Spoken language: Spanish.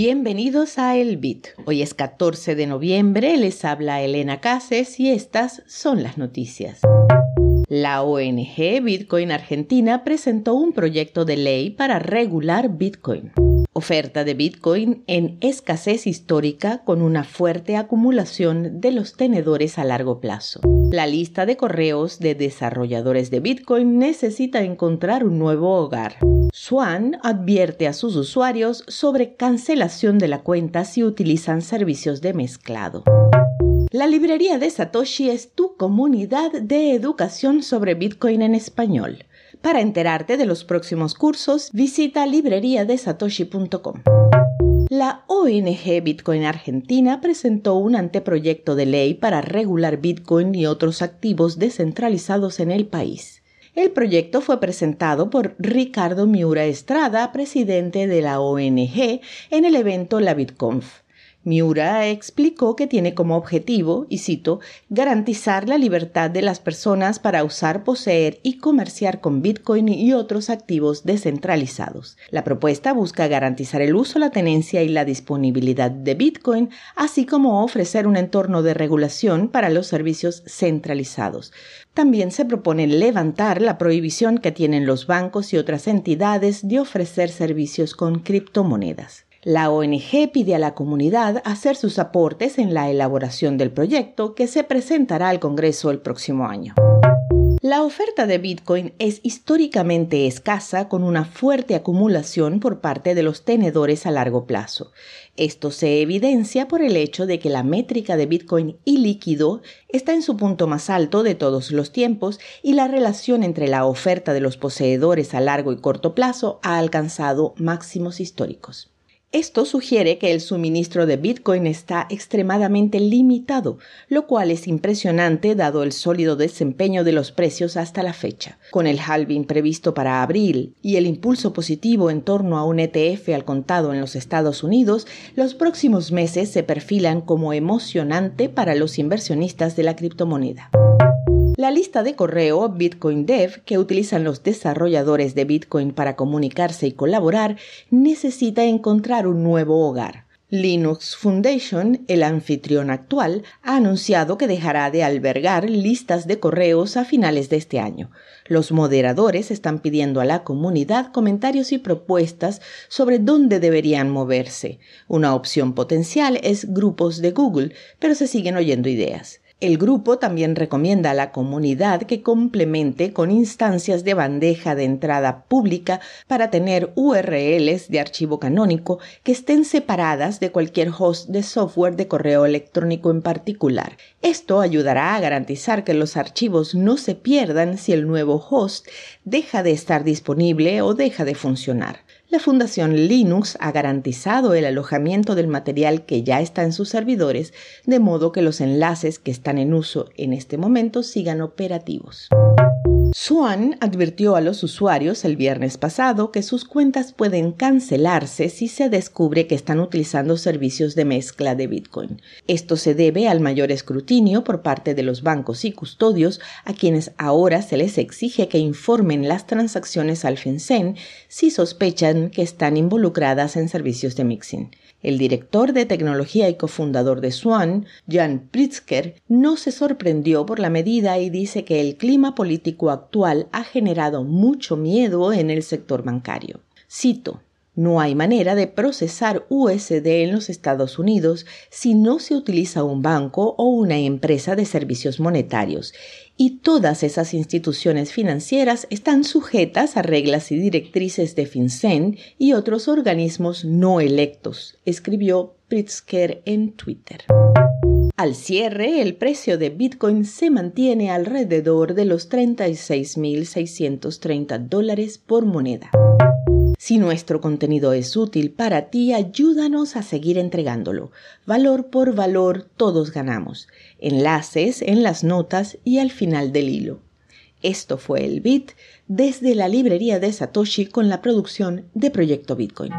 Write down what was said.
Bienvenidos a El Bit. Hoy es 14 de noviembre, les habla Elena Cases y estas son las noticias. La ONG Bitcoin Argentina presentó un proyecto de ley para regular Bitcoin. Oferta de Bitcoin en escasez histórica con una fuerte acumulación de los tenedores a largo plazo. La lista de correos de desarrolladores de Bitcoin necesita encontrar un nuevo hogar. Swan advierte a sus usuarios sobre cancelación de la cuenta si utilizan servicios de mezclado. La librería de Satoshi es tu comunidad de educación sobre Bitcoin en español. Para enterarte de los próximos cursos, visita libreriadesatoshi.com. La ONG Bitcoin Argentina presentó un anteproyecto de ley para regular Bitcoin y otros activos descentralizados en el país. El proyecto fue presentado por Ricardo Miura Estrada, presidente de la ONG, en el evento La BitConf. Miura explicó que tiene como objetivo, y cito, garantizar la libertad de las personas para usar, poseer y comerciar con Bitcoin y otros activos descentralizados. La propuesta busca garantizar el uso, la tenencia y la disponibilidad de Bitcoin, así como ofrecer un entorno de regulación para los servicios centralizados. También se propone levantar la prohibición que tienen los bancos y otras entidades de ofrecer servicios con criptomonedas. La ONG pide a la comunidad hacer sus aportes en la elaboración del proyecto que se presentará al Congreso el próximo año. La oferta de Bitcoin es históricamente escasa con una fuerte acumulación por parte de los tenedores a largo plazo. Esto se evidencia por el hecho de que la métrica de Bitcoin y líquido está en su punto más alto de todos los tiempos y la relación entre la oferta de los poseedores a largo y corto plazo ha alcanzado máximos históricos. Esto sugiere que el suministro de Bitcoin está extremadamente limitado, lo cual es impresionante dado el sólido desempeño de los precios hasta la fecha. Con el halving previsto para abril y el impulso positivo en torno a un ETF al contado en los Estados Unidos, los próximos meses se perfilan como emocionante para los inversionistas de la criptomoneda. La lista de correo Bitcoin Dev que utilizan los desarrolladores de Bitcoin para comunicarse y colaborar necesita encontrar un nuevo hogar. Linux Foundation, el anfitrión actual, ha anunciado que dejará de albergar listas de correos a finales de este año. Los moderadores están pidiendo a la comunidad comentarios y propuestas sobre dónde deberían moverse. Una opción potencial es grupos de Google, pero se siguen oyendo ideas. El grupo también recomienda a la comunidad que complemente con instancias de bandeja de entrada pública para tener URLs de archivo canónico que estén separadas de cualquier host de software de correo electrónico en particular. Esto ayudará a garantizar que los archivos no se pierdan si el nuevo host deja de estar disponible o deja de funcionar. La Fundación Linux ha garantizado el alojamiento del material que ya está en sus servidores, de modo que los enlaces que están en uso en este momento sigan operativos. Swan advirtió a los usuarios el viernes pasado que sus cuentas pueden cancelarse si se descubre que están utilizando servicios de mezcla de Bitcoin. Esto se debe al mayor escrutinio por parte de los bancos y custodios a quienes ahora se les exige que informen las transacciones al FinCEN si sospechan que están involucradas en servicios de mixing. El director de tecnología y cofundador de Swan, Jan Pritzker, no se sorprendió por la medida y dice que el clima político actual ha generado mucho miedo en el sector bancario. Cito, no hay manera de procesar USD en los Estados Unidos si no se utiliza un banco o una empresa de servicios monetarios, y todas esas instituciones financieras están sujetas a reglas y directrices de FinCEN y otros organismos no electos, escribió Pritzker en Twitter. Al cierre, el precio de Bitcoin se mantiene alrededor de los 36.630 dólares por moneda. Si nuestro contenido es útil para ti, ayúdanos a seguir entregándolo. Valor por valor, todos ganamos. Enlaces en las notas y al final del hilo. Esto fue el Bit desde la librería de Satoshi con la producción de Proyecto Bitcoin.